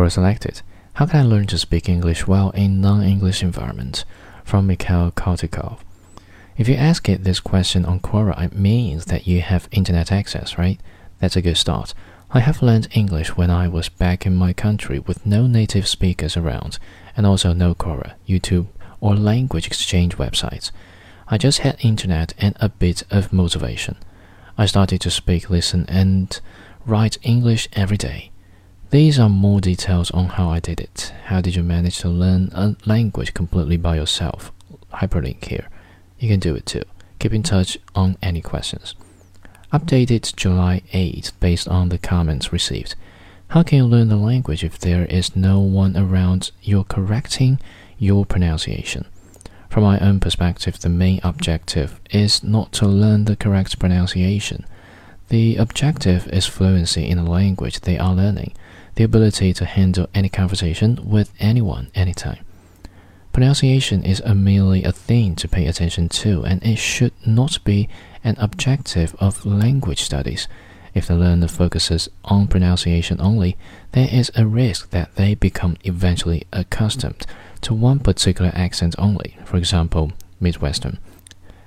Quora selected. How can I learn to speak English well in non-English environment? From Mikhail Kartikov. If you ask it this question on Quora, it means that you have internet access, right? That's a good start. I have learned English when I was back in my country with no native speakers around, and also no Quora, YouTube, or language exchange websites. I just had internet and a bit of motivation. I started to speak, listen, and write English every day. These are more details on how I did it. How did you manage to learn a language completely by yourself? Hyperlink here. You can do it too. Keep in touch on any questions. Updated July 8 based on the comments received. How can you learn the language if there is no one around you correcting your pronunciation? From my own perspective, the main objective is not to learn the correct pronunciation. The objective is fluency in the language they are learning, the ability to handle any conversation with anyone anytime. Pronunciation is a merely a thing to pay attention to, and it should not be an objective of language studies. If the learner focuses on pronunciation only, there is a risk that they become eventually accustomed to one particular accent only, for example, Midwestern,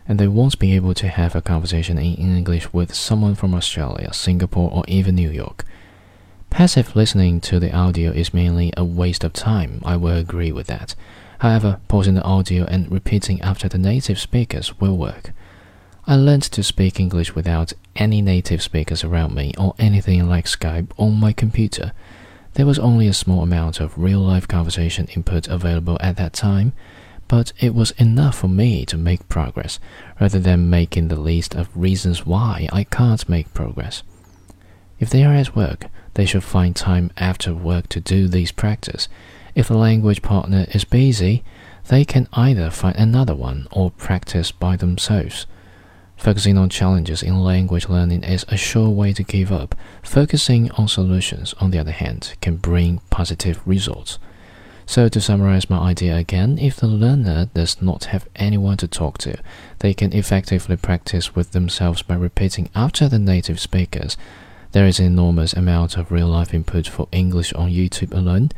and they won't be able to have a conversation in English with someone from Australia, Singapore, or even New York. Passive listening to the audio is mainly a waste of time, I will agree with that. However, pausing the audio and repeating after the native speakers will work. I learned to speak English without any native speakers around me or anything like Skype on my computer. There was only a small amount of real life conversation input available at that time, but it was enough for me to make progress, rather than making the list of reasons why I can't make progress. If they are at work, they should find time after work to do these practice. If the language partner is busy, they can either find another one or practice by themselves. Focusing on challenges in language learning is a sure way to give up. Focusing on solutions, on the other hand, can bring positive results. So, to summarize my idea again, if the learner does not have anyone to talk to, they can effectively practice with themselves by repeating after the native speakers. There is an enormous amount of real life input for English on YouTube alone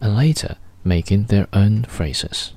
and later making their own phrases.